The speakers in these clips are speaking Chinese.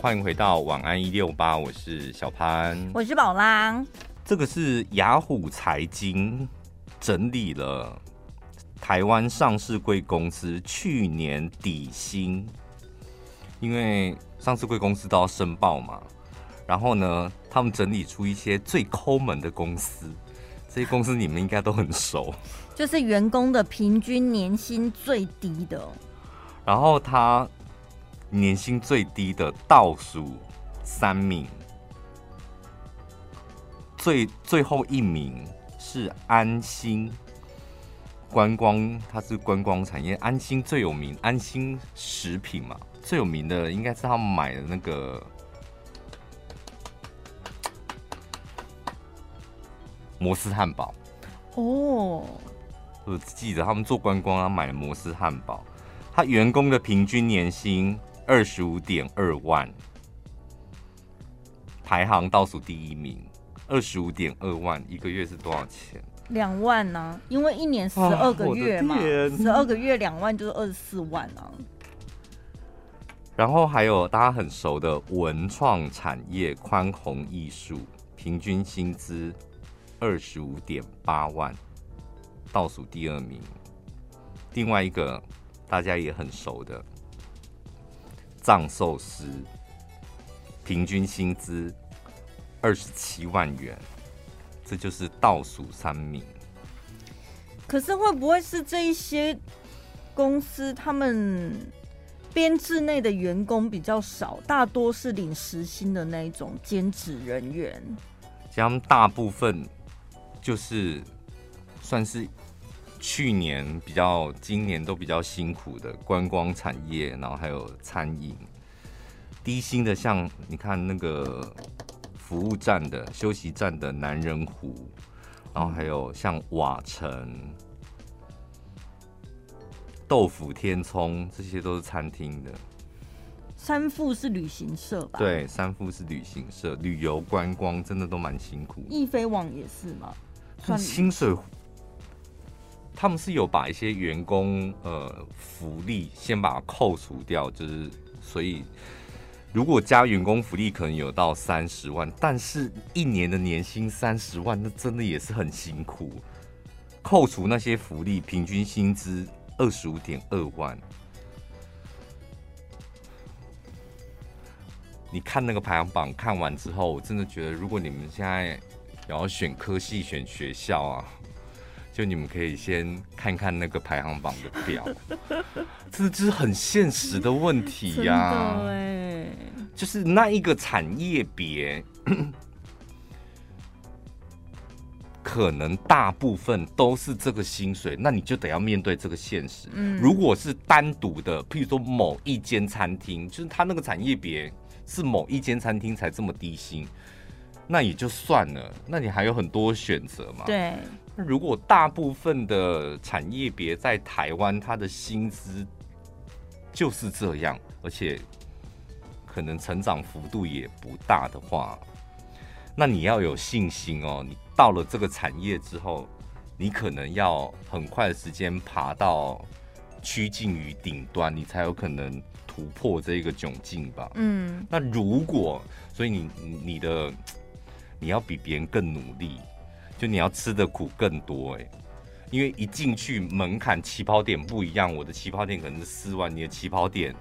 欢迎回到晚安一六八，我是小潘，我是宝拉。这个是雅虎财经整理了台湾上市贵公司去年底薪，因为上市贵公司都要申报嘛，然后呢，他们整理出一些最抠门的公司，这些公司你们应该都很熟，就是员工的平均年薪最低的，然后他。年薪最低的倒数三名，最最后一名是安心观光，它是观光产业。安心最有名，安心食品嘛，最有名的应该是他们买的那个摩斯汉堡。哦，我记得他们做观光，他买了摩斯汉堡，他员工的平均年薪。二十五点二万，排行倒数第一名。二十五点二万一个月是多少钱？两万呢、啊？因为一年十二个月嘛，十二个月两万就是二十四万啊。然后还有大家很熟的文创产业宽宏艺术，平均薪资二十五点八万，倒数第二名。另外一个大家也很熟的。藏寿司平均薪资二十七万元，这就是倒数三名。可是会不会是这一些公司他们编制内的员工比较少，大多是领时薪的那一种兼职人员？他们大部分就是算是。去年比较，今年都比较辛苦的观光产业，然后还有餐饮，低薪的像你看那个服务站的、休息站的南人湖，然后还有像瓦城、豆腐天葱，这些都是餐厅的。三富是旅行社吧？对，三富是旅行社，旅游观光真的都蛮辛苦。易飞网也是吗？算薪水。他们是有把一些员工呃福利先把它扣除掉，就是所以如果加员工福利可能有到三十万，但是一年的年薪三十万，那真的也是很辛苦。扣除那些福利，平均薪资二十五点二万。你看那个排行榜看完之后，我真的觉得，如果你们现在要选科系、选学校啊。就你们可以先看看那个排行榜的表，这就是很现实的问题呀、啊。就是那一个产业别，可能大部分都是这个薪水，那你就得要面对这个现实。如果是单独的，譬如说某一间餐厅，就是他那个产业别是某一间餐厅才这么低薪，那也就算了。那你还有很多选择嘛？对。如果大部分的产业别在台湾，它的薪资就是这样，而且可能成长幅度也不大的话，那你要有信心哦。你到了这个产业之后，你可能要很快的时间爬到趋近于顶端，你才有可能突破这个窘境吧。嗯，那如果所以你你的你要比别人更努力。就你要吃的苦更多哎，因为一进去门槛起跑点不一样，我的起跑点可能是四万，你的起跑点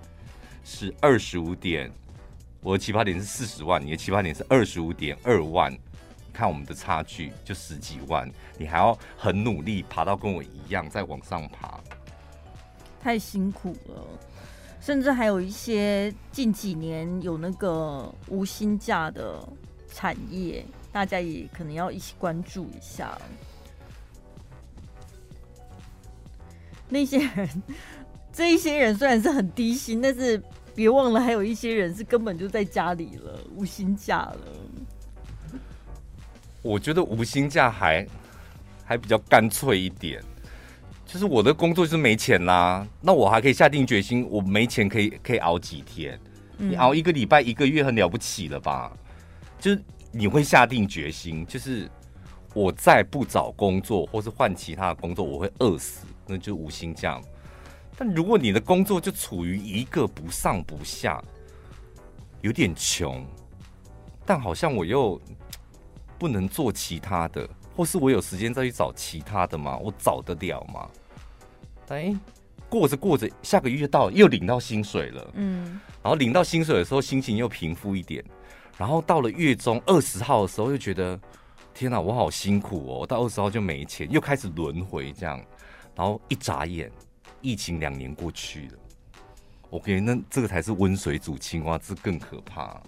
是二十五点，我的起跑点是四十万，你的起跑点是二十五点二万，看我们的差距就十几万，你还要很努力爬到跟我一样再往上爬，太辛苦了，甚至还有一些近几年有那个无薪假的产业。大家也可能要一起关注一下，那些人，这一些人虽然是很低薪，但是别忘了还有一些人是根本就在家里了，无薪假了。我觉得无薪假还还比较干脆一点，就是我的工作就是没钱啦，那我还可以下定决心，我没钱可以可以熬几天，你熬一个礼拜一个月很了不起了吧？就是。你会下定决心，就是我再不找工作，或是换其他的工作，我会饿死，那就无薪假。但如果你的工作就处于一个不上不下，有点穷，但好像我又不能做其他的，或是我有时间再去找其他的吗？我找得了吗？哎，过着过着，下个月到，又领到薪水了。嗯，然后领到薪水的时候，心情又平复一点。然后到了月中二十号的时候，就觉得天哪，我好辛苦哦！到二十号就没钱，又开始轮回这样。然后一眨眼，疫情两年过去了。OK，那这个才是温水煮青蛙，这更可怕。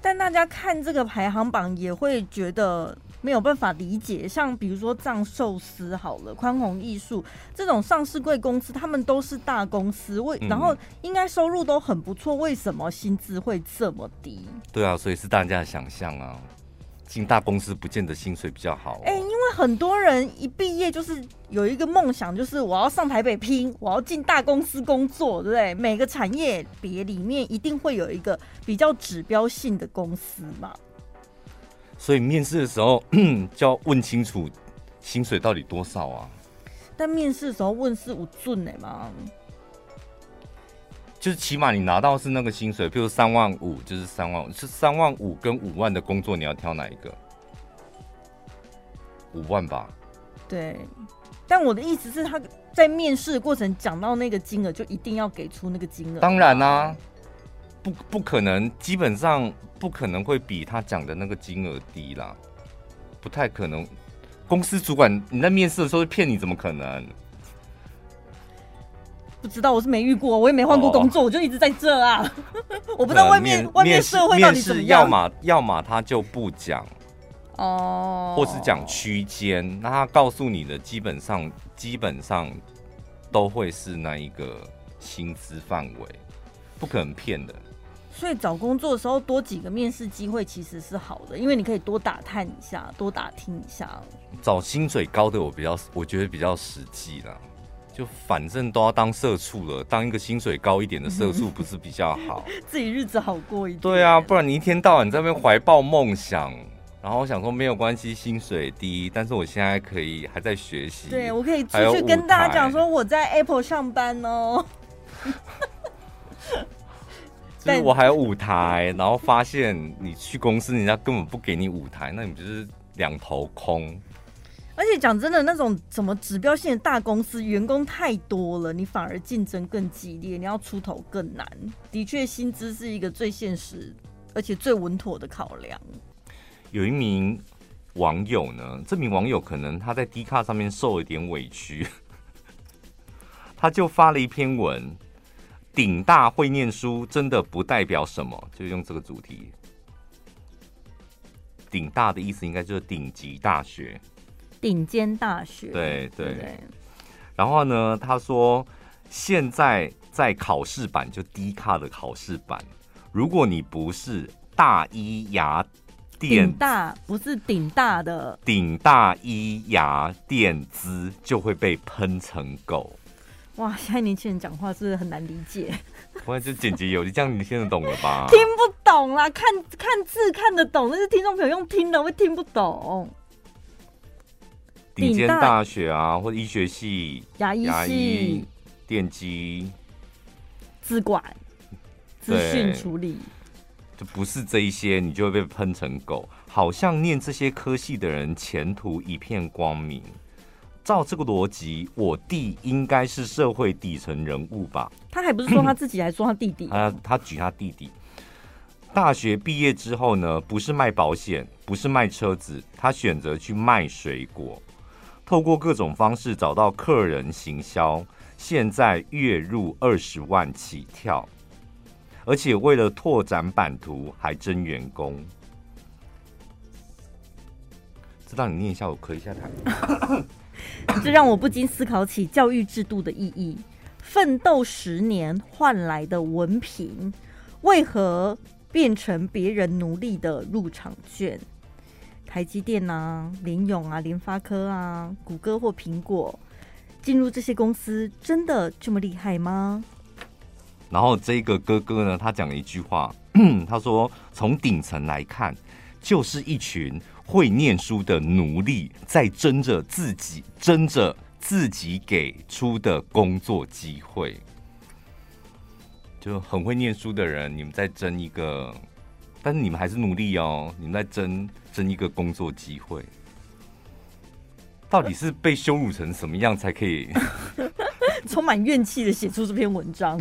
但大家看这个排行榜也会觉得没有办法理解，像比如说藏寿司好了，宽宏艺术这种上市贵公司，他们都是大公司，为然后应该收入都很不错，为什么薪资会这么低？对啊，所以是大家的想象啊。进大公司不见得薪水比较好。哎，因为很多人一毕业就是有一个梦想，就是我要上台北拼，我要进大公司工作，对不对？每个产业别里面一定会有一个比较指标性的公司嘛。所以面试的时候 就要问清楚薪水到底多少啊？但面试的时候问是无准的嘛？就是起码你拿到是那个薪水，譬如三万五，就是三万五，是三万五跟五万的工作，你要挑哪一个？五万吧。对，但我的意思是，他在面试的过程讲到那个金额，就一定要给出那个金额。当然啦、啊，不不可能，基本上不可能会比他讲的那个金额低啦，不太可能。公司主管你在面试的时候骗你，怎么可能？不知道，我是没遇过，我也没换过工作，哦、我就一直在这啊。我不知道外面面外面社会到底怎么样。要么要么他就不讲哦，或是讲区间，那他告诉你的基本上基本上都会是那一个薪资范围，不可能骗的。所以找工作的时候多几个面试机会其实是好的，因为你可以多打探一下，多打听一下。找薪水高的我比较，我觉得比较实际啦。就反正都要当社畜了，当一个薪水高一点的社畜不是比较好？自己日子好过一点。对啊，不然你一天到晚在那边怀抱梦想，然后我想说没有关系，薪水低，但是我现在可以还在学习。对，我可以出去跟大家讲说我在 Apple 上班哦。就是我还有舞台，然后发现你去公司，人家根本不给你舞台，那你就是两头空。而且讲真的，那种什么指标性的大公司，员工太多了，你反而竞争更激烈，你要出头更难。的确，薪资是一个最现实而且最稳妥的考量。有一名网友呢，这名网友可能他在 D 卡上面受了一点委屈，他就发了一篇文：“顶大会念书真的不代表什么。”就用这个主题。顶大的意思应该就是顶级大学。顶尖大学，对对，对。然后呢，他说现在在考试版就低卡的考试版，如果你不是大一牙电，大不是顶大的顶大一牙电资就会被喷成狗。哇，现在年轻人讲话是不是很难理解？我就简洁有力，这样你听得懂了吧？听不懂啦，看看字看得懂，但是听众朋友用听的会听不懂。顶尖大学啊，或者医学系、牙医系、电机、资管、资讯处理，就不是这一些，你就会被喷成狗。好像念这些科系的人前途一片光明。照这个逻辑，我弟应该是社会底层人物吧？他还不是说他自己，还说他弟弟。啊他举他弟弟。大学毕业之后呢，不是卖保险，不是卖车子，他选择去卖水果。透过各种方式找到客人行销，现在月入二十万起跳，而且为了拓展版图还真员工。知道你念一下，我咳一下痰。这让我不禁思考起教育制度的意义：奋斗十年换来的文凭，为何变成别人努力的入场券？台积电啊，联咏啊，联发科啊，谷歌或苹果，进入这些公司真的这么厉害吗？然后这个哥哥呢，他讲了一句话，他说：“从顶层来看，就是一群会念书的奴隶，在争着自己争着自己给出的工作机会。”就很会念书的人，你们在争一个，但是你们还是努力哦，你们在争争一个工作机会。到底是被羞辱成什么样才可以 充满怨气的写出这篇文章？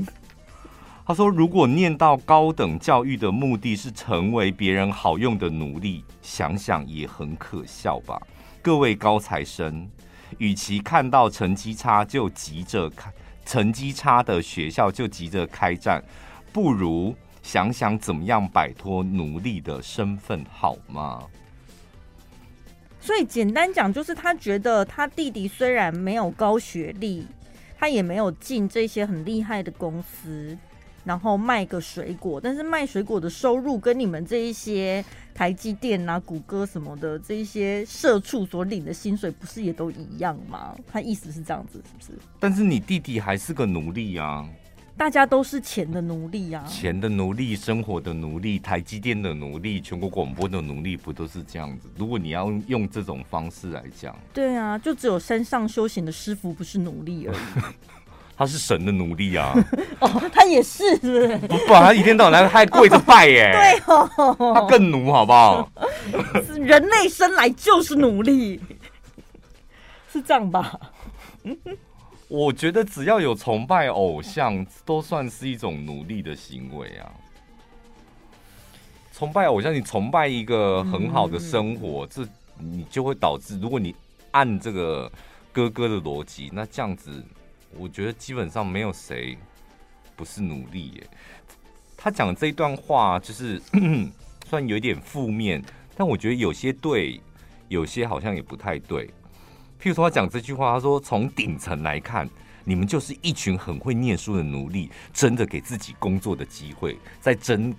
他说：“如果念到高等教育的目的是成为别人好用的奴隶，想想也很可笑吧。各位高材生，与其看到成绩差就急着开，成绩差的学校就急着开战，不如想想怎么样摆脱奴隶的身份，好吗？”所以简单讲，就是他觉得他弟弟虽然没有高学历，他也没有进这些很厉害的公司，然后卖个水果，但是卖水果的收入跟你们这一些台积电啊、谷歌什么的这一些社畜所领的薪水，不是也都一样吗？他意思是这样子，是不是？但是你弟弟还是个奴隶啊。大家都是钱的奴隶啊！钱的奴隶，生活的奴隶，台积电的奴隶，全国广播的奴隶，不都是这样子？如果你要用这种方式来讲，对啊，就只有山上修行的师傅不是奴隶而已，他是神的奴隶啊！哦，他也是，是不是？不，不，他一天到晚来还跪着拜耶！对哦，他更奴好不好？人类生来就是奴隶，是这样吧？我觉得只要有崇拜偶像，都算是一种奴隶的行为啊。崇拜偶像，你崇拜一个很好的生活，嗯、这你就会导致，如果你按这个哥哥的逻辑，那这样子，我觉得基本上没有谁不是努力耶。他讲的这一段话，就是 虽然有一点负面，但我觉得有些对，有些好像也不太对。譬如说，他讲这句话，他说：“从顶层来看，你们就是一群很会念书的奴隶，争着给自己工作的机会，在争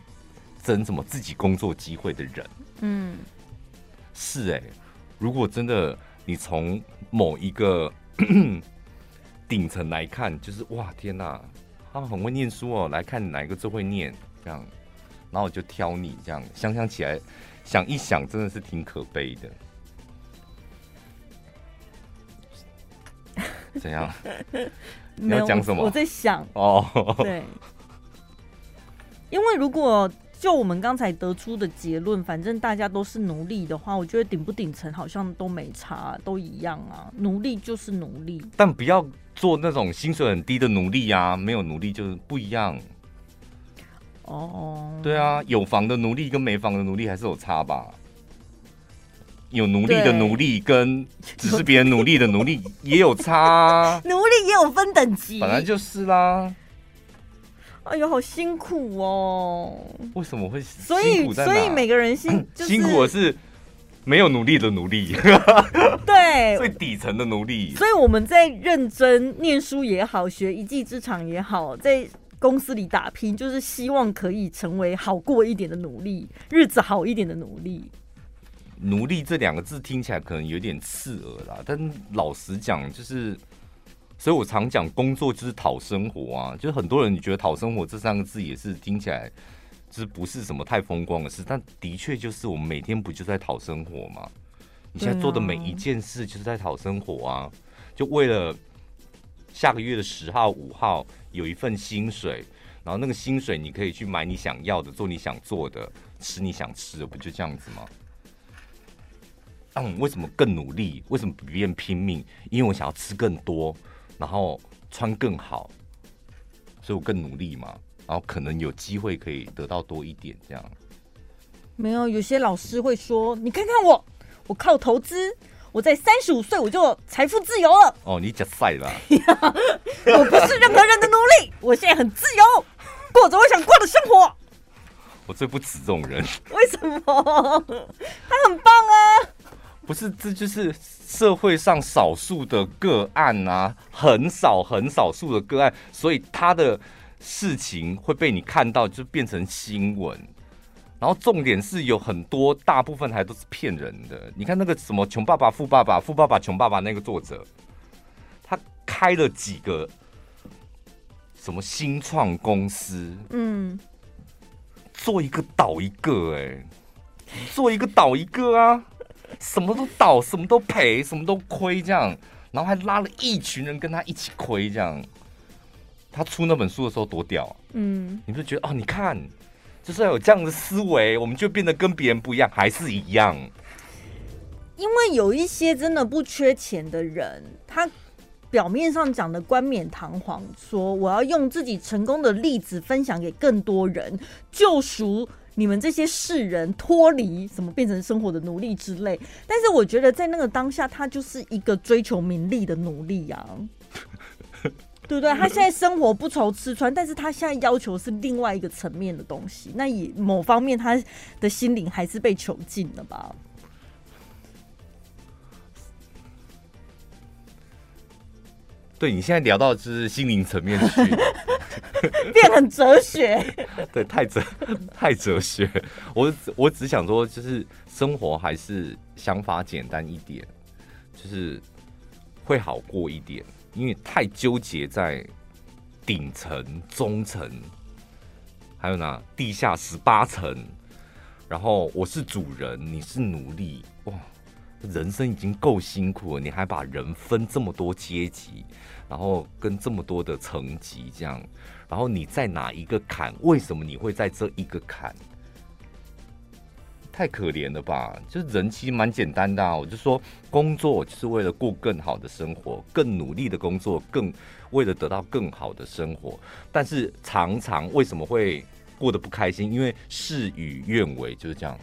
争什么自己工作机会的人。”嗯，是哎。如果真的你从某一个顶层来看，就是哇天哪，他们很会念书哦，来看哪一个最会念这样，然后我就挑你这样。想想起来，想一想，真的是挺可悲的。怎样？你要讲什么？我在想哦，对，因为如果就我们刚才得出的结论，反正大家都是奴隶的话，我觉得顶不顶层好像都没差，都一样啊。奴隶就是奴隶，但不要做那种薪水很低的奴隶啊，没有奴隶就是不一样。哦，对啊，有房的奴隶跟没房的奴隶还是有差吧？有奴隶的奴隶跟只是别人奴隶的奴隶也有差，啊，奴隶也有分等级，本来就是啦。哎呦，好辛苦哦！为什么会辛苦？所以，所以每个人辛、就是、辛苦的是没有努力的努力，对，最底层的奴隶。所以我们在认真念书也好，学一技之长也好，在公司里打拼，就是希望可以成为好过一点的努力，日子好一点的努力。努力这两个字听起来可能有点刺耳啦，但老实讲，就是，所以我常讲工作就是讨生活啊。就是很多人你觉得讨生活这三个字也是听起来就是不是什么太风光的事，但的确就是我们每天不就在讨生活吗？你现在做的每一件事就是在讨生活啊，就为了下个月的十号、五号有一份薪水，然后那个薪水你可以去买你想要的，做你想做的，吃你想吃的，不就这样子吗？嗯，为什么更努力？为什么比别人拼命？因为我想要吃更多，然后穿更好，所以我更努力嘛。然后可能有机会可以得到多一点，这样。没有，有些老师会说：“你看看我，我靠投资，我在三十五岁我就财富自由了。”哦，你假赛了！我不是任何人的奴隶，我现在很自由，过着我想过的生活。我最不耻这种人。为什么？他很棒啊！不是，这就是社会上少数的个案啊，很少很少数的个案，所以他的事情会被你看到，就变成新闻。然后重点是有很多，大部分还都是骗人的。你看那个什么穷爸爸、富爸爸、富爸爸、穷爸爸那个作者，他开了几个什么新创公司，嗯，做一个倒一个，哎，做一个倒一个啊。什么都倒，什么都赔，什么都亏，这样，然后还拉了一群人跟他一起亏，这样。他出那本书的时候多屌啊！嗯，你不是觉得哦？你看，就是要有这样的思维，我们就变得跟别人不一样，还是一样？因为有一些真的不缺钱的人，他表面上讲的冠冕堂皇，说我要用自己成功的例子分享给更多人，救赎你们这些世人脱离什么变成生活的奴隶之类。但是我觉得在那个当下，他就是一个追求名利的奴隶啊，对不对？他现在生活不愁吃穿，但是他现在要求是另外一个层面的东西。那以某方面，他的心灵还是被囚禁了吧？对，你现在聊到就是心灵层面去，变很哲学。对，太哲太哲学。我我只想说，就是生活还是想法简单一点，就是会好过一点。因为太纠结在顶层、中层，还有呢地下十八层，然后我是主人，你是奴隶，哇！人生已经够辛苦了，你还把人分这么多阶级，然后跟这么多的层级这样，然后你在哪一个坎？为什么你会在这一个坎？太可怜了吧！就是人其实蛮简单的啊，我就说工作就是为了过更好的生活，更努力的工作，更为了得到更好的生活。但是常常为什么会过得不开心？因为事与愿违，就是这样。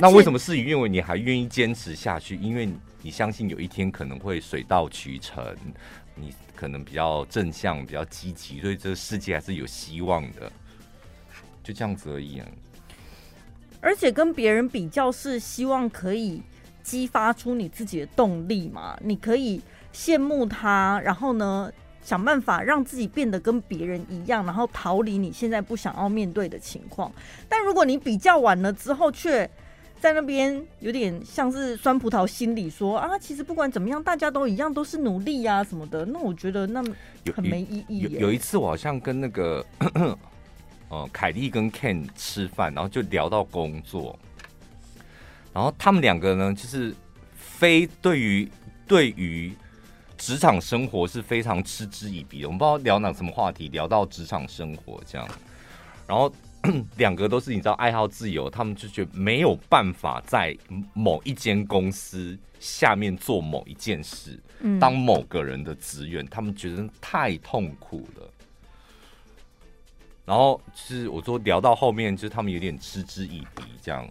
那为什么事与愿违你还愿意坚持下去？因为你相信有一天可能会水到渠成，你可能比较正向、比较积极，所以这个世界还是有希望的。就这样子而已啊。而且跟别人比较是希望可以激发出你自己的动力嘛？你可以羡慕他，然后呢，想办法让自己变得跟别人一样，然后逃离你现在不想要面对的情况。但如果你比较完了之后，却在那边有点像是酸葡萄心理，说啊，其实不管怎么样，大家都一样，都是努力呀、什么的。那我觉得那很没意义有。有一次我好像跟那个 呃凯莉跟 Ken 吃饭，然后就聊到工作，然后他们两个呢，就是非对于对于职场生活是非常嗤之以鼻的。我们不知道聊哪什么话题，聊到职场生活这样，然后。两个都是你知道爱好自由，他们就觉得没有办法在某一间公司下面做某一件事，嗯、当某个人的职员，他们觉得太痛苦了。然后是我说聊到后面，就是他们有点嗤之以鼻这样。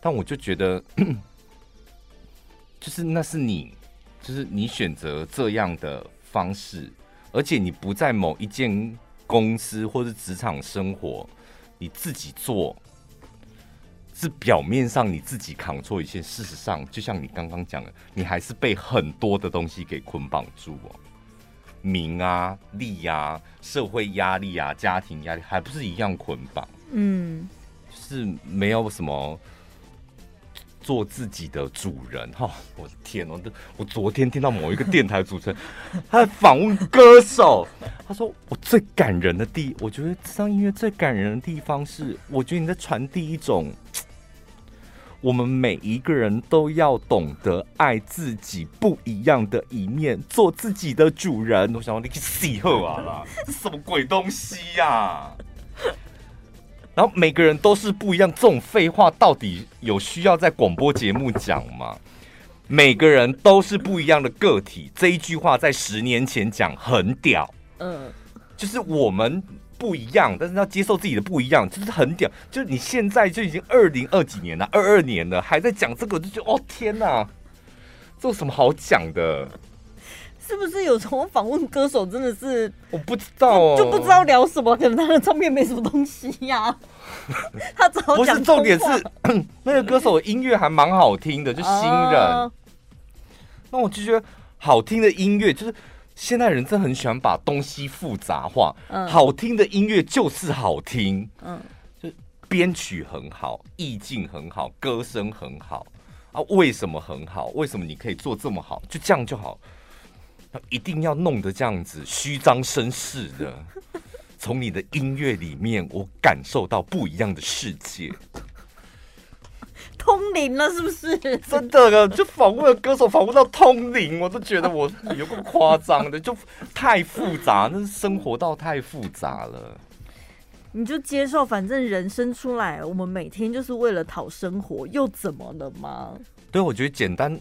但我就觉得，就是那是你，就是你选择这样的方式，而且你不在某一件。公司或是职场生活，你自己做是表面上你自己扛错一切，事实上就像你刚刚讲的，你还是被很多的东西给捆绑住哦，名啊、利啊、社会压力啊、家庭压力，还不是一样捆绑？嗯，是没有什么。做自己的主人哈！我的天哦，我昨天听到某一个电台主持人，他在访问歌手，他说我最感人的地，我觉得这张音乐最感人的地方是，我觉得你在传递一种，我们每一个人都要懂得爱自己不一样的一面，做自己的主人。我想说你去死后啊啦，这什么鬼东西呀、啊？然后每个人都是不一样，这种废话到底有需要在广播节目讲吗？每个人都是不一样的个体，这一句话在十年前讲很屌，嗯，就是我们不一样，但是要接受自己的不一样，就是很屌。就是你现在就已经二零二几年了，二二年了，还在讲这个，就觉得哦天哪，这有什么好讲的？是不是有什么访问歌手？真的是我不知道、哦，就不知道聊什么。可能他的唱片没什么东西呀、啊。他只好讲。不是重点是 那个歌手音乐还蛮好听的，就新人。Uh、那我就觉得好听的音乐，就是现代人真的很喜欢把东西复杂化。Uh、好听的音乐就是好听。嗯。就编曲很好，意境很好，歌声很好啊。为什么很好？为什么你可以做这么好？就这样就好。一定要弄得这样子虚张声势的，从你的音乐里面，我感受到不一样的世界。通灵了，是不是？真的，就访问歌手访问到通灵，我都觉得我有个夸张的，就太复杂，那是生活到太复杂了。你就接受，反正人生出来，我们每天就是为了讨生活，又怎么了吗？对，我觉得简单，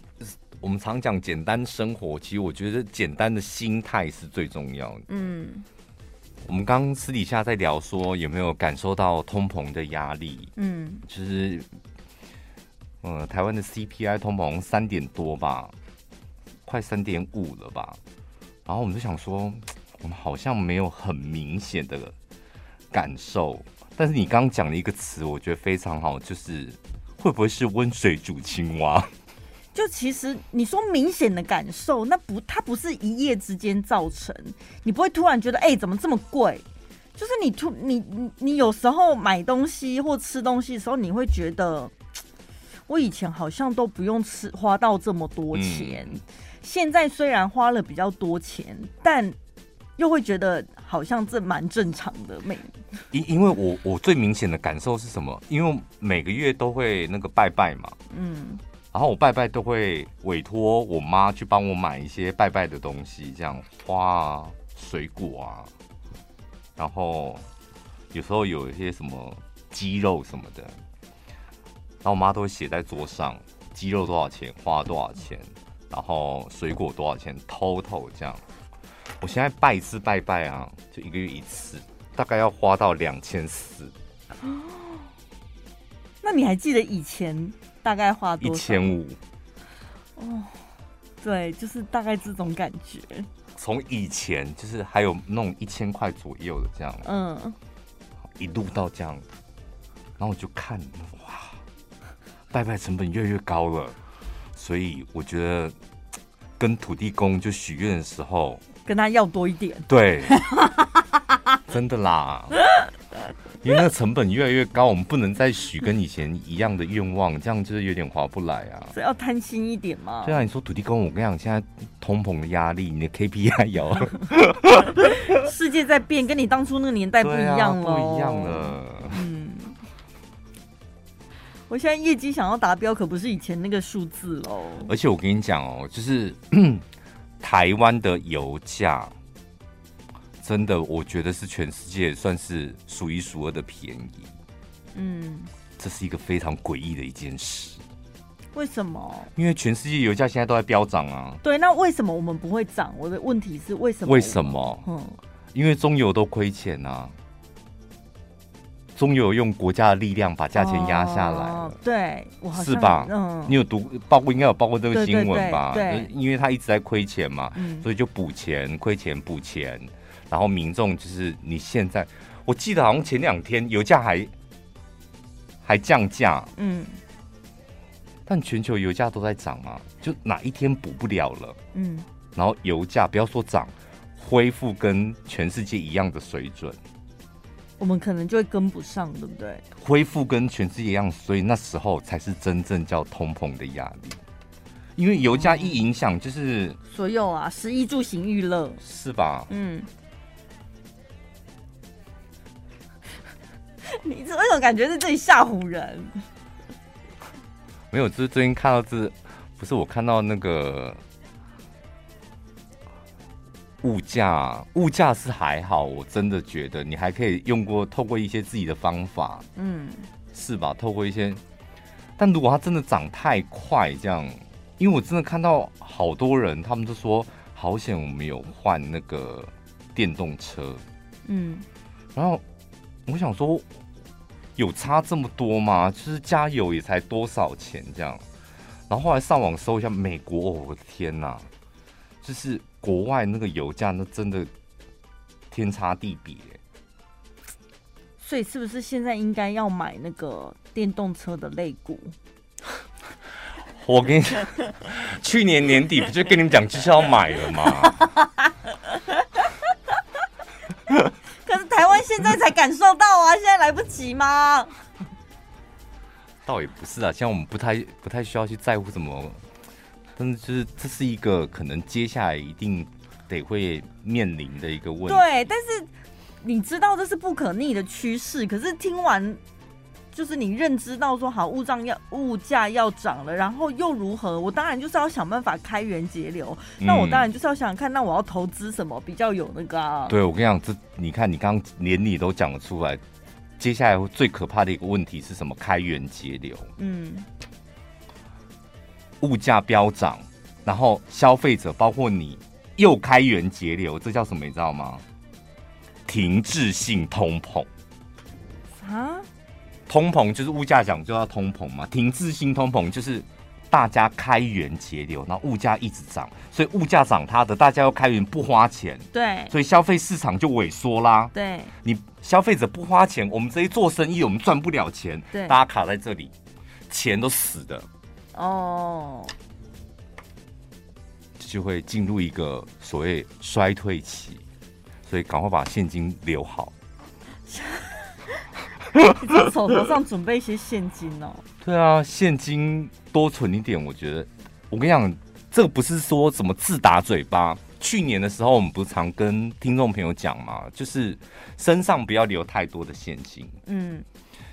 我们常讲简单生活，其实我觉得简单的心态是最重要的。嗯，我们刚私底下在聊说，有没有感受到通膨的压力？嗯，就是，呃，台湾的 CPI 通膨三点多吧，快三点五了吧？然后我们就想说，我们好像没有很明显的。感受，但是你刚刚讲了一个词，我觉得非常好，就是会不会是温水煮青蛙？就其实你说明显的感受，那不，它不是一夜之间造成，你不会突然觉得，哎、怎么这么贵？就是你突你你你有时候买东西或吃东西的时候，你会觉得，我以前好像都不用吃花到这么多钱，嗯、现在虽然花了比较多钱，但。又会觉得好像这蛮正常的，每因因为我我最明显的感受是什么？因为每个月都会那个拜拜嘛，嗯，然后我拜拜都会委托我妈去帮我买一些拜拜的东西，这样花啊、水果啊，然后有时候有一些什么鸡肉什么的，然后我妈都会写在桌上，鸡肉多少钱，花多少钱，然后水果多少钱，total 这样。我现在拜一次拜拜啊，就一个月一次，大概要花到两千四。那你还记得以前大概花多少？一千五。哦，对，就是大概这种感觉。从以前就是还有那种一千块左右的这样，嗯，一路到这样，然后我就看，哇，拜拜成本越来越高了，所以我觉得跟土地公就许愿的时候。跟他要多一点，对，真的啦，因为那个成本越来越高，我们不能再许跟以前一样的愿望，这样就是有点划不来啊。所以要贪心一点嘛。对啊，你说土地公，我跟你讲，现在通膨的压力，你的 KPI 有，世界在变，跟你当初那个年代不一样了，不一样了。嗯，我现在业绩想要达标，可不是以前那个数字喽。而且我跟你讲哦，就是。台湾的油价真的，我觉得是全世界算是数一数二的便宜。嗯，这是一个非常诡异的一件事。为什么？因为全世界油价现在都在飙涨啊。对，那为什么我们不会涨？我的问题是为什么？为什么？嗯，因为中油都亏钱啊。中油用国家的力量把价钱压下来了，哦、对，是吧？嗯，你有读报过，应该有报过这个新闻吧？对，因为他一直在亏钱嘛，嗯、所以就补钱，亏钱补钱，然后民众就是你现在，我记得好像前两天油价还还降价，嗯，但全球油价都在涨嘛，就哪一天补不了了，嗯，然后油价不要说涨，恢复跟全世界一样的水准。我们可能就会跟不上，对不对？恢复跟全世界一样，所以那时候才是真正叫通膨的压力。因为油价一影响，就是、嗯、所有啊，食衣住行娱乐，是吧？嗯。你为什么感觉是自己吓唬人？没有，就是最近看到这，不是我看到那个。物价，物价是还好，我真的觉得你还可以用过透过一些自己的方法，嗯，是吧？透过一些，但如果它真的涨太快，这样，因为我真的看到好多人，他们都说好险我们有换那个电动车，嗯，然后我想说有差这么多吗？就是加油也才多少钱这样，然后后来上网搜一下美国，哦，我的天哪，就是。国外那个油价，那真的天差地别。所以是不是现在应该要买那个电动车的肋骨？我跟你讲，去年年底不就跟你们讲就是要买了吗？可是台湾现在才感受到啊，现在来不及吗？倒也不是啊，现在我们不太不太需要去在乎什么。但是这是一个可能接下来一定得会面临的一个问题。对，但是你知道这是不可逆的趋势。可是听完就是你认知到说好物价要物价要涨了，然后又如何？我当然就是要想办法开源节流。嗯、那我当然就是要想想看，那我要投资什么比较有那个、啊？对，我跟你讲，这你看你刚刚连你都讲得出来。接下来最可怕的一个问题是什么？开源节流。嗯，物价飙涨，然后消费者包括你又开源节流，这叫什么？你知道吗？停滞性通膨。啊？通膨就是物价涨就要通膨嘛？停滞性通膨就是。大家开源节流，然后物价一直涨，所以物价涨它的，大家要开源不花钱，对，所以消费市场就萎缩啦。对，你消费者不花钱，我们这些做生意我们赚不了钱，对，大家卡在这里，钱都死的，哦，就会进入一个所谓衰退期，所以赶快把现金留好。你手头上准备一些现金哦。对啊，现金多存一点，我觉得。我跟你讲，这个不是说怎么自打嘴巴。去年的时候，我们不是常跟听众朋友讲嘛，就是身上不要留太多的现金。嗯，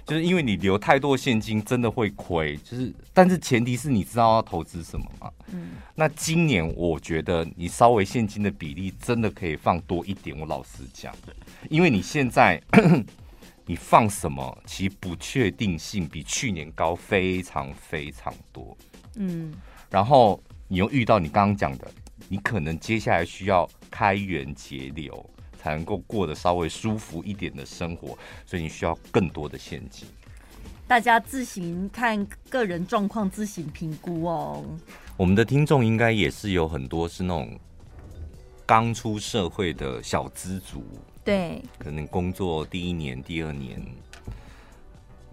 就是因为你留太多现金，真的会亏。就是，但是前提是你知道要投资什么嘛。嗯。那今年我觉得你稍微现金的比例真的可以放多一点。我老实讲，因为你现在。你放什么？其不确定性比去年高非常非常多。嗯，然后你又遇到你刚刚讲的，你可能接下来需要开源节流，才能够过得稍微舒服一点的生活，所以你需要更多的现金。大家自行看个人状况，自行评估哦。我们的听众应该也是有很多是那种刚出社会的小资族。对，可能工作第一年、第二年，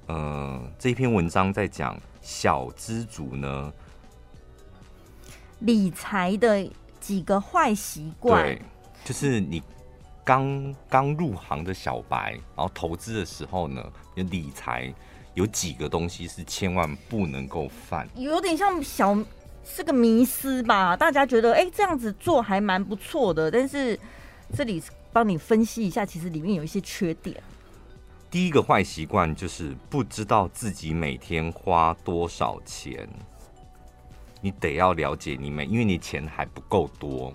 呃，这篇文章在讲小资族呢，理财的几个坏习惯。对，就是你刚刚入行的小白，然后投资的时候呢，理财有几个东西是千万不能够犯，有点像小是个迷思吧？大家觉得，哎，这样子做还蛮不错的，但是这里。帮你分析一下，其实里面有一些缺点。第一个坏习惯就是不知道自己每天花多少钱，你得要了解你每，因为你钱还不够多。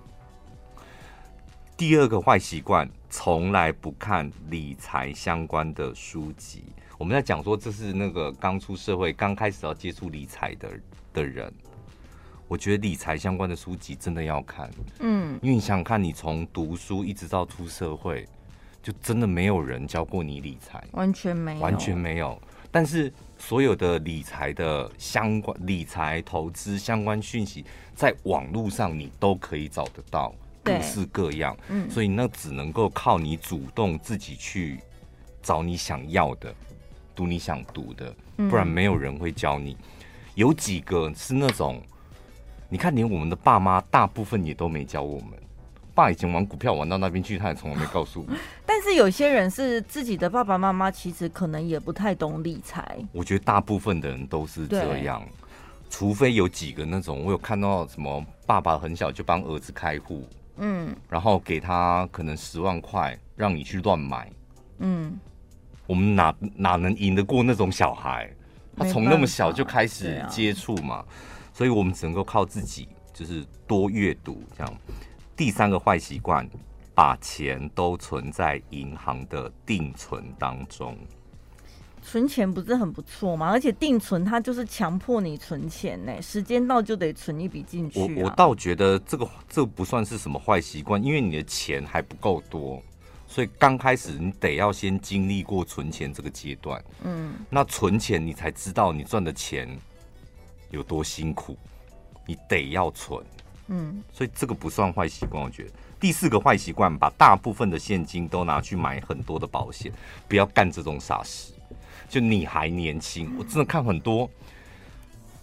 第二个坏习惯，从来不看理财相关的书籍。我们在讲说，这是那个刚出社会、刚开始要接触理财的的人。我觉得理财相关的书籍真的要看，嗯，因为你想想看，你从读书一直到出社会，就真的没有人教过你理财，完全没有，完全没有。但是所有的理财的相关、理财投资相关讯息，在网络上你都可以找得到，各式各样，嗯，所以那只能够靠你主动自己去找你想要的，读你想读的，不然没有人会教你。有几个是那种。你看，连我们的爸妈大部分也都没教我们。爸以前玩股票玩到那边去，他也从来没告诉我。但是有些人是自己的爸爸妈妈，其实可能也不太懂理财。我觉得大部分的人都是这样，除非有几个那种，我有看到什么爸爸很小就帮儿子开户，嗯，然后给他可能十万块，让你去乱买，嗯，我们哪哪能赢得过那种小孩？他从那么小就开始接触嘛。所以我们只能够靠自己，就是多阅读这样。第三个坏习惯，把钱都存在银行的定存当中。存钱不是很不错吗？而且定存它就是强迫你存钱呢，时间到就得存一笔进去啊。我我倒觉得这个这不算是什么坏习惯，因为你的钱还不够多，所以刚开始你得要先经历过存钱这个阶段。嗯，那存钱你才知道你赚的钱。有多辛苦，你得要存，嗯，所以这个不算坏习惯。我觉得第四个坏习惯，把大部分的现金都拿去买很多的保险，不要干这种傻事。就你还年轻，我真的看很多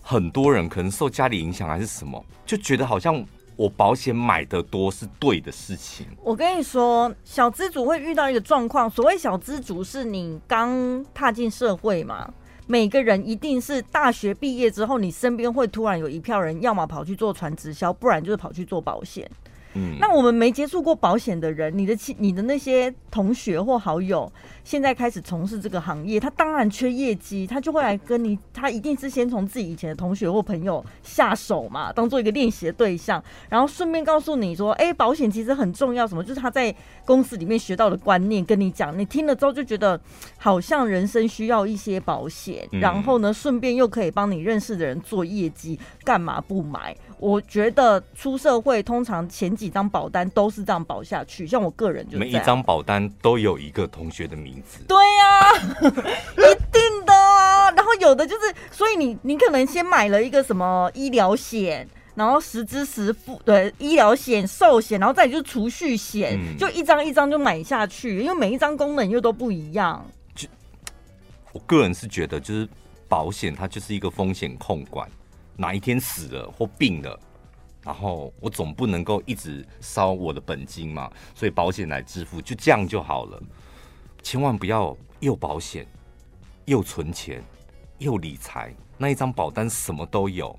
很多人，可能受家里影响还是什么，就觉得好像我保险买的多是对的事情。我跟你说，小资族会遇到一个状况，所谓小资族是你刚踏进社会嘛。每个人一定是大学毕业之后，你身边会突然有一票人，要么跑去做传直销，不然就是跑去做保险。嗯，那我们没接触过保险的人，你的亲、你的那些同学或好友，现在开始从事这个行业，他当然缺业绩，他就会来跟你，他一定是先从自己以前的同学或朋友下手嘛，当做一个练习的对象，然后顺便告诉你说，哎、保险其实很重要，什么就是他在公司里面学到的观念跟你讲，你听了之后就觉得好像人生需要一些保险，然后呢，顺便又可以帮你认识的人做业绩，干嘛不买？我觉得出社会通常前几张保单都是这样保下去，像我个人就每一张保单都有一个同学的名字。对呀、啊，一定的啊。然后有的就是，所以你你可能先买了一个什么医疗险，然后实支实付，对，医疗险、寿险，然后再就是储蓄险，嗯、就一张一张就买下去，因为每一张功能又都不一样。就我个人是觉得，就是保险它就是一个风险控管。哪一天死了或病了，然后我总不能够一直烧我的本金嘛，所以保险来支付，就这样就好了。千万不要又保险又存钱又理财，那一张保单什么都有。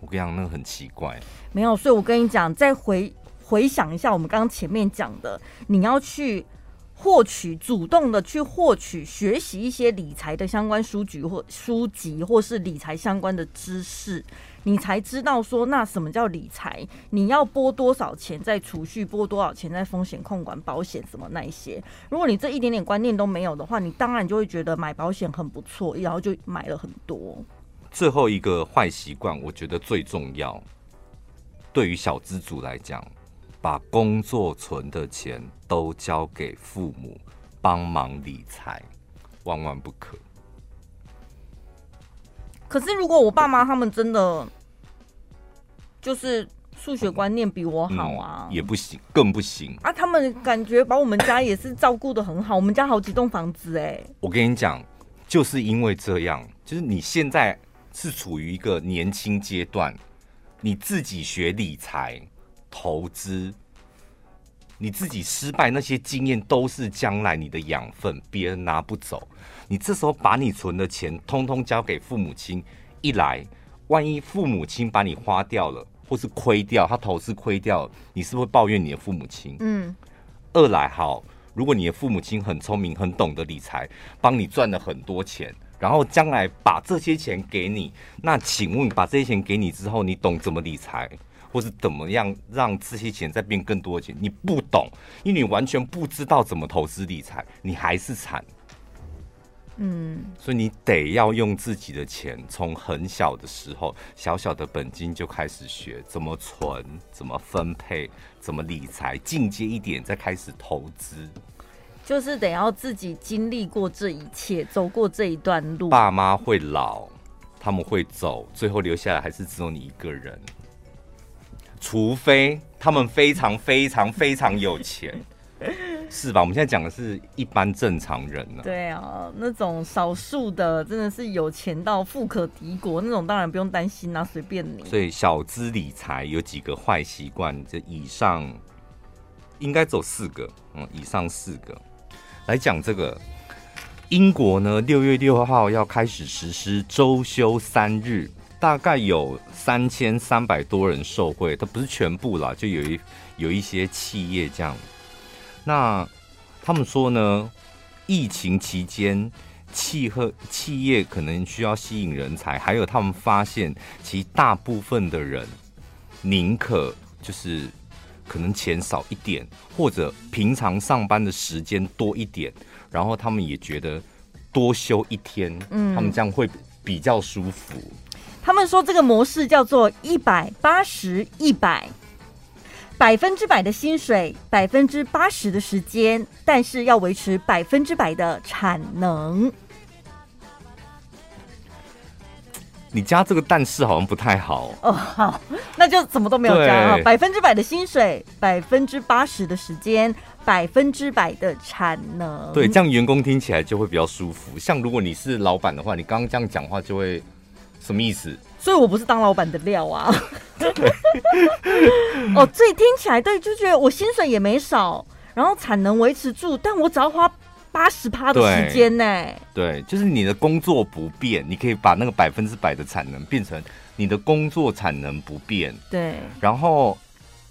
我跟你讲，那个很奇怪。没有，所以我跟你讲，再回回想一下我们刚刚前面讲的，你要去。获取主动的去获取学习一些理财的相关书籍或书籍，或是理财相关的知识，你才知道说，那什么叫理财？你要拨多少钱在储蓄，拨多少钱在风险控管、保险什么那一些。如果你这一点点观念都没有的话，你当然就会觉得买保险很不错，然后就买了很多。最后一个坏习惯，我觉得最重要，对于小资族来讲。把工作存的钱都交给父母帮忙理财，万万不可。可是，如果我爸妈他们真的就是数学观念比我好啊，嗯，也不行，更不行啊！他们感觉把我们家也是照顾得很好，我们家好几栋房子哎。我跟你讲，就是因为这样，就是你现在是处于一个年轻阶段，你自己学理财。投资，你自己失败那些经验都是将来你的养分，别人拿不走。你这时候把你存的钱通通交给父母亲，一来，万一父母亲把你花掉了，或是亏掉，他投资亏掉，你是不是抱怨你的父母亲？嗯。二来，好，如果你的父母亲很聪明，很懂得理财，帮你赚了很多钱，然后将来把这些钱给你，那请问把这些钱给你之后，你懂怎么理财？或是怎么样让这些钱再变更多的钱？你不懂，因为你完全不知道怎么投资理财，你还是惨。嗯，所以你得要用自己的钱，从很小的时候，小小的本金就开始学怎么存、怎么分配、怎么理财，进阶一点再开始投资。就是得要自己经历过这一切，走过这一段路。爸妈会老，他们会走，最后留下来还是只有你一个人。除非他们非常非常非常有钱，是吧？我们现在讲的是一般正常人呢、啊。对啊，那种少数的真的是有钱到富可敌国那种，当然不用担心啊，随便你。所以小资理财有几个坏习惯，这以上应该走四个，嗯，以上四个来讲这个。英国呢，六月六号要开始实施周休三日。大概有三千三百多人受惠，它不是全部啦，就有一有一些企业这样。那他们说呢，疫情期间企和企业可能需要吸引人才，还有他们发现，其实大部分的人宁可就是可能钱少一点，或者平常上班的时间多一点，然后他们也觉得多休一天，嗯，他们这样会比较舒服。他们说这个模式叫做一百八十一百，百分之百的薪水，百分之八十的时间，但是要维持百分之百的产能。你加这个但是好像不太好哦。好，那就什么都没有加啊。百分之百的薪水，百分之八十的时间，百分之百的产能。对，这样员工听起来就会比较舒服。像如果你是老板的话，你刚刚这样讲话就会。什么意思？所以我不是当老板的料啊！哦，这听起来对，就觉得我薪水也没少，然后产能维持住，但我只要花八十趴的时间呢。对，就是你的工作不变，你可以把那个百分之百的产能变成你的工作产能不变。对，然后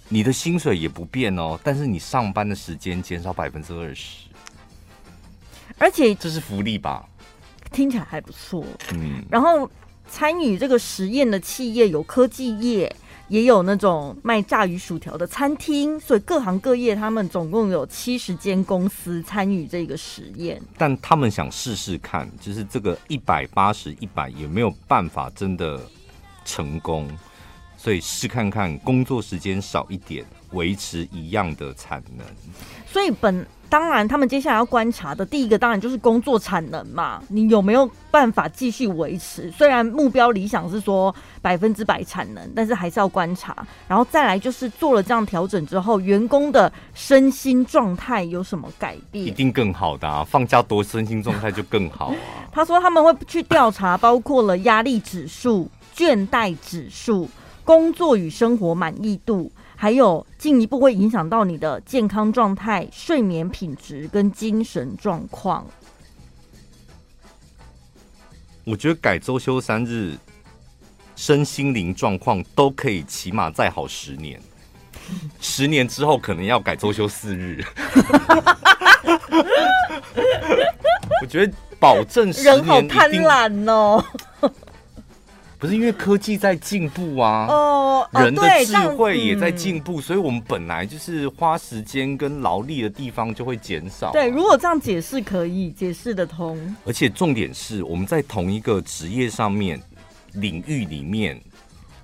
你的薪水也不变哦，但是你上班的时间减少百分之二十，而且这是福利吧？听起来还不错。嗯，然后参与这个实验的企业有科技业。也有那种卖炸鱼薯条的餐厅，所以各行各业他们总共有七十间公司参与这个实验。但他们想试试看，就是这个一百八十一百有没有办法真的成功，所以试看看工作时间少一点，维持一样的产能。所以本。当然，他们接下来要观察的第一个，当然就是工作产能嘛，你有没有办法继续维持？虽然目标理想是说百分之百产能，但是还是要观察。然后再来就是做了这样调整之后，员工的身心状态有什么改变？一定更好的啊！放假多，身心状态就更好啊。他说他们会去调查，包括了压力指数、倦怠指数、工作与生活满意度。还有进一步会影响到你的健康状态、睡眠品质跟精神状况。我觉得改周休三日，身心灵状况都可以起码再好十年。十年之后可能要改周休四日。我觉得保证十年人好贪婪哦。不是因为科技在进步啊，哦，人的智慧也在进步，所以我们本来就是花时间跟劳力的地方就会减少。对，如果这样解释可以解释得通。而且重点是，我们在同一个职业上面领域里面，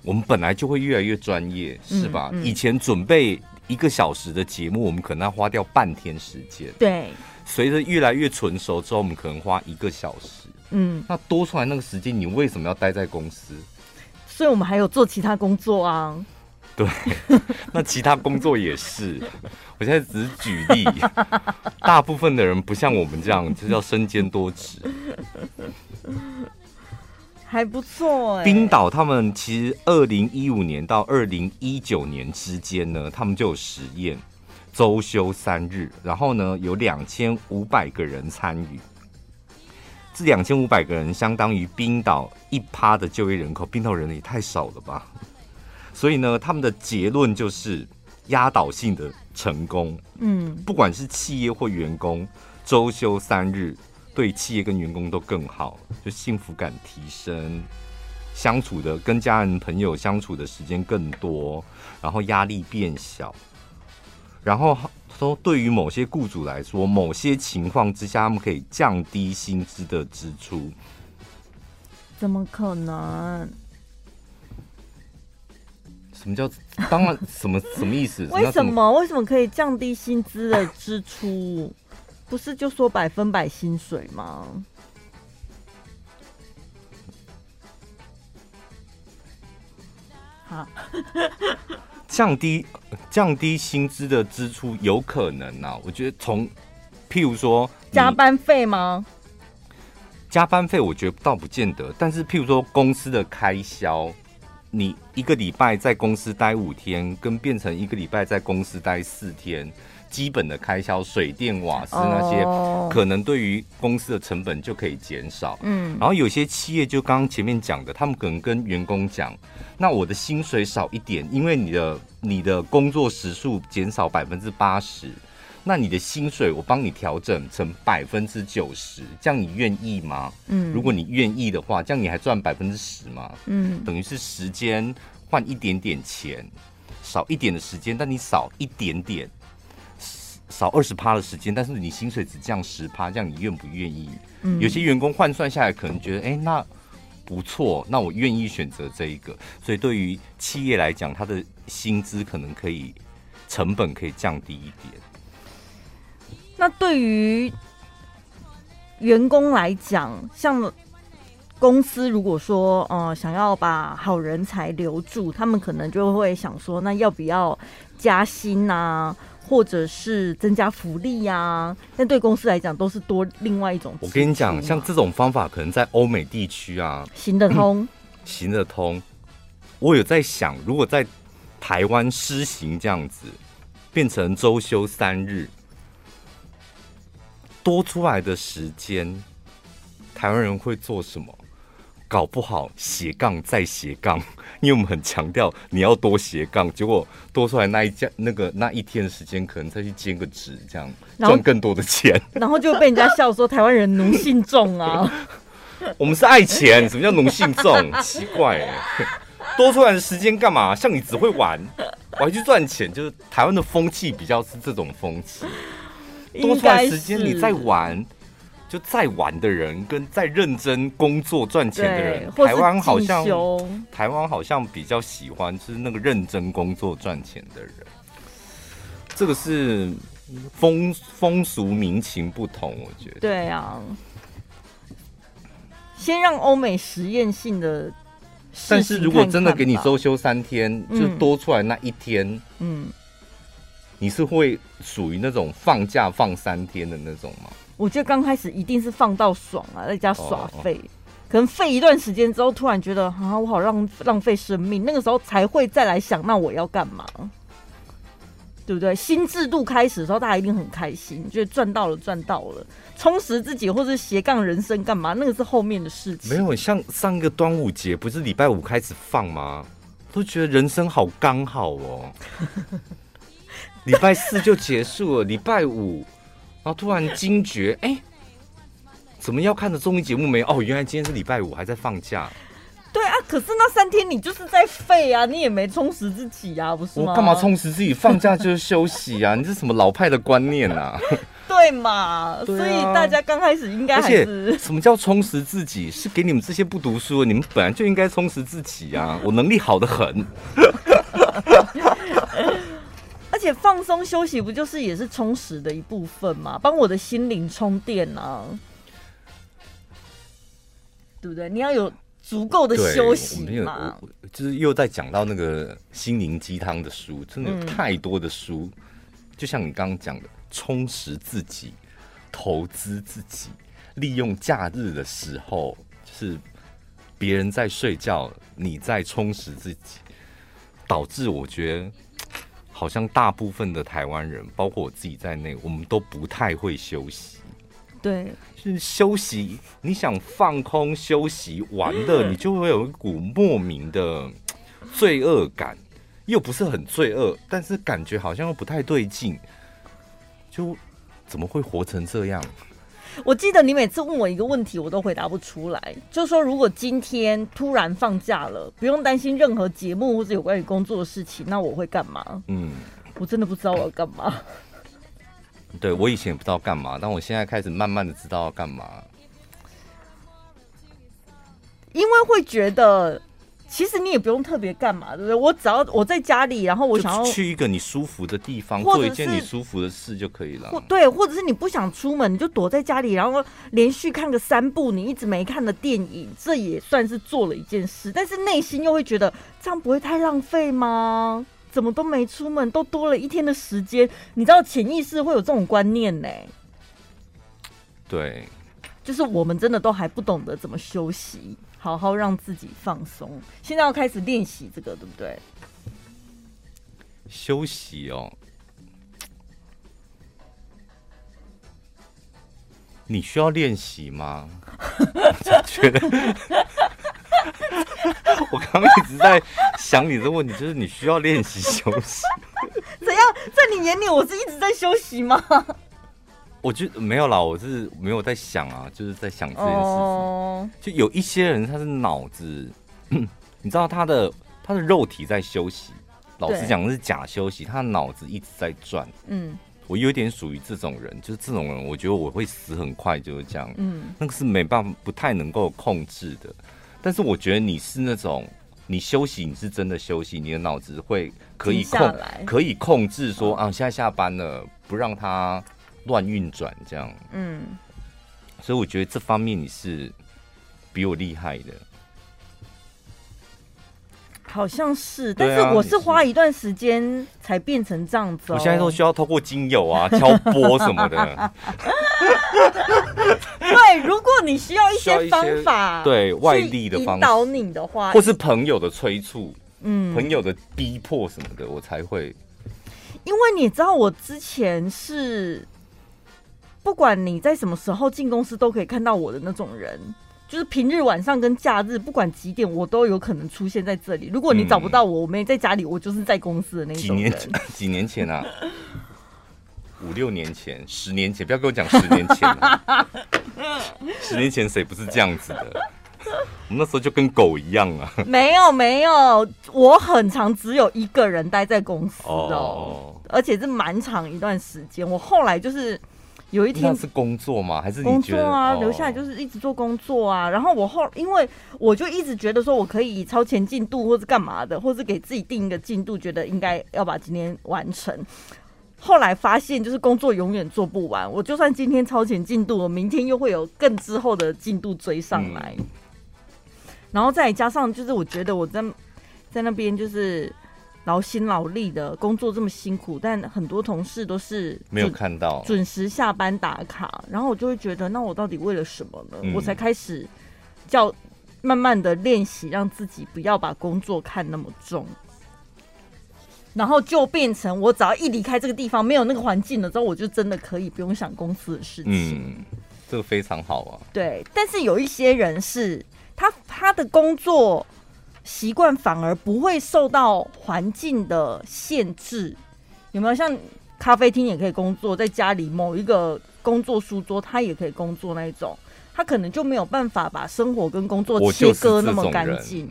我们本来就会越来越专业，是吧？以前准备一个小时的节目，我们可能要花掉半天时间。对，随着越来越纯熟之后，我们可能花一个小时。嗯，那多出来那个时间，你为什么要待在公司？所以我们还有做其他工作啊。对，那其他工作也是。我现在只是举例，大部分的人不像我们这样，就叫身兼多职。还不错哎、欸。冰岛他们其实二零一五年到二零一九年之间呢，他们就有实验周休三日，然后呢有两千五百个人参与。这两千五百个人相当于冰岛一趴的就业人口，冰岛人也太少了吧？所以呢，他们的结论就是压倒性的成功。嗯，不管是企业或员工，周休三日对企业跟员工都更好，就幸福感提升，相处的跟家人朋友相处的时间更多，然后压力变小，然后。说对于某些雇主来说，某些情况之下，他们可以降低薪资的支出。怎么可能？什么叫当然？什么 什么意思？为什么？为什么可以降低薪资的支出？不是就说百分百薪水吗？好。降低降低薪资的支出有可能啊，我觉得从譬如说加班费吗？加班费我觉得倒不见得，但是譬如说公司的开销，你一个礼拜在公司待五天，跟变成一个礼拜在公司待四天。基本的开销，水电瓦斯那些，可能对于公司的成本就可以减少。嗯，然后有些企业就刚刚前面讲的，他们可能跟员工讲，那我的薪水少一点，因为你的你的工作时数减少百分之八十，那你的薪水我帮你调整成百分之九十，这样你愿意吗？嗯，如果你愿意的话，这样你还赚百分之十吗？嗯，等于是时间换一点点钱，少一点的时间，但你少一点点。少二十趴的时间，但是你薪水只降十趴，这样你愿不愿意？嗯，有些员工换算下来，可能觉得，哎、欸，那不错，那我愿意选择这一个。所以对于企业来讲，它的薪资可能可以成本可以降低一点。那对于员工来讲，像公司如果说，呃，想要把好人才留住，他们可能就会想说，那要不要加薪啊？或者是增加福利呀、啊，但对公司来讲都是多另外一种。我跟你讲，像这种方法可能在欧美地区啊行得通、嗯，行得通。我有在想，如果在台湾施行这样子，变成周休三日，多出来的时间，台湾人会做什么？搞不好斜杠再斜杠，因为我们很强调你要多斜杠，结果多出来那一家那个那一天的时间，可能再去兼个职，这样赚更多的钱，然后就被人家笑说台湾人奴性重啊。我们是爱钱，什么叫奴性重？奇怪哎，多出来的时间干嘛？像你只会玩，我还去赚钱，就是台湾的风气比较是这种风气。多出来时间你在玩。就在玩的人跟在认真工作赚钱的人，台湾好像台湾好像比较喜欢就是那个认真工作赚钱的人，这个是风风俗民情不同，我觉得。对啊，先让欧美实验性的，但是如果真的给你周休三天，就多出来那一天，嗯，你是会属于那种放假放三天的那种吗？我觉得刚开始一定是放到爽啊，在家耍废，可能废一段时间之后，突然觉得啊，我好浪浪费生命，那个时候才会再来想，那我要干嘛？对不对？新制度开始的时候，大家一定很开心，觉得赚到了，赚到了，充实自己或者斜杠人生干嘛？那个是后面的事情。没有，像上一个端午节不是礼拜五开始放吗？都觉得人生好刚好哦。礼拜四就结束了，礼拜五。然后突然惊觉，哎，怎么要看的综艺节目没有？哦，原来今天是礼拜五，还在放假。对啊，可是那三天你就是在废啊，你也没充实自己啊，不是吗？我干嘛充实自己？放假就是休息啊！你这是什么老派的观念啊？对嘛？所以大家刚开始应该还是什么叫充实自己？是给你们这些不读书的，你们本来就应该充实自己啊！我能力好的很。而且放松休息不就是也是充实的一部分吗？帮我的心灵充电啊，对不对？你要有足够的休息嘛。就是又在讲到那个心灵鸡汤的书，真的有太多的书。嗯、就像你刚刚讲的，充实自己、投资自己、利用假日的时候，就是别人在睡觉，你在充实自己，导致我觉得。好像大部分的台湾人，包括我自己在内，我们都不太会休息。对，是休息，你想放空休息玩乐，你就会有一股莫名的罪恶感，又不是很罪恶，但是感觉好像又不太对劲，就怎么会活成这样？我记得你每次问我一个问题，我都回答不出来。就说，如果今天突然放假了，不用担心任何节目或者有关于工作的事情，那我会干嘛？嗯，我真的不知道我要干嘛。对，我以前也不知道干嘛，但我现在开始慢慢的知道要干嘛，因为会觉得。其实你也不用特别干嘛，对不对？我只要我在家里，然后我想要去一个你舒服的地方，做一件你舒服的事就可以了。对，或者是你不想出门，你就躲在家里，然后连续看个三部你一直没看的电影，这也算是做了一件事。但是内心又会觉得这样不会太浪费吗？怎么都没出门，都多了一天的时间。你知道潜意识会有这种观念呢？对，就是我们真的都还不懂得怎么休息。好好让自己放松，现在要开始练习这个，对不对？休息哦，你需要练习吗？我觉得，我刚刚一直在想你的问题，就是你需要练习休息。怎样？在你眼里，我是一直在休息吗？我就没有啦，我是没有在想啊，就是在想这件事情。Oh. 就有一些人，他是脑子，你知道他的他的肉体在休息，老实讲是假休息，他的脑子一直在转。嗯，我有点属于这种人，就是这种人，我觉得我会死很快，就是这样。嗯，那个是没办法，不太能够控制的。但是我觉得你是那种，你休息，你是真的休息，你的脑子会可以控，可以控制说啊，现在下班了，不让他。乱运转这样，嗯，所以我觉得这方面你是比我厉害的，好像是，但是我是花一段时间才变成这样子。我现在都需要透过精油啊、敲波什么的。对，如果你需要一些方法，对外力的引导你的话，或是朋友的催促，嗯，朋友的逼迫什么的，我才会。因为你知道，我之前是。不管你在什么时候进公司，都可以看到我的那种人，就是平日晚上跟假日，不管几点，我都有可能出现在这里。如果你找不到我，我没在家里，我就是在公司的那种。几年前，几年前啊，五六年前，十年前，不要跟我讲十年前啊，十年前谁不是这样子的？我们那时候就跟狗一样啊！没有没有，我很常只有一个人待在公司哦，而且是蛮长一段时间。我后来就是有一天是工作吗？还是工作啊？留下来就是一直做工作啊。然后我后因为我就一直觉得说我可以超前进度，或是干嘛的，或是给自己定一个进度，觉得应该要把今天完成。后来发现就是工作永远做不完，我就算今天超前进度，我明天又会有更之后的进度追上来。嗯然后再加上，就是我觉得我在在那边就是劳心劳力的工作这么辛苦，但很多同事都是没有看到准时下班打卡，然后我就会觉得，那我到底为了什么呢？嗯、我才开始叫慢慢的练习，让自己不要把工作看那么重，然后就变成我只要一离开这个地方，没有那个环境了之后，我就真的可以不用想公司的事情。嗯，这个非常好啊。对，但是有一些人是。他他的工作习惯反而不会受到环境的限制，有没有？像咖啡厅也可以工作，在家里某一个工作书桌，他也可以工作那一种，他可能就没有办法把生活跟工作切割那么干净。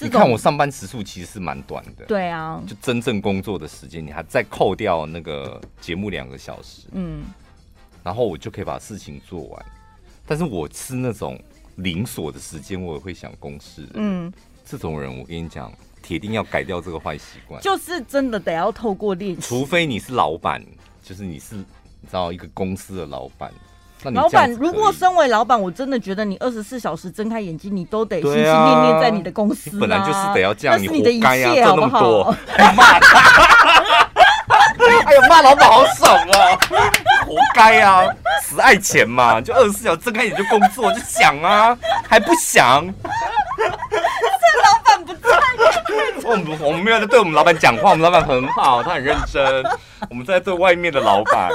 你看我上班时数其实是蛮短的，对啊，就真正工作的时间，你还再扣掉那个节目两个小时，嗯，然后我就可以把事情做完。但是我是那种。零锁的时间，我也会想公事。嗯，这种人，我跟你讲，铁定要改掉这个坏习惯。就是真的得要透过练习。除非你是老板，就是你是你知道一个公司的老板。老板，如果身为老板，我真的觉得你二十四小时睁开眼睛，你都得心心念念在你的公司。本来就是得要这样，你是你的一切，好不好？哎呦，骂老板好爽啊！活该啊，死爱钱嘛！就二十四小时睁开眼就工作，就想啊，还不想？我们我们没有在对我们老板讲话，我们老板很好，他很认真。我们在对外面的老板。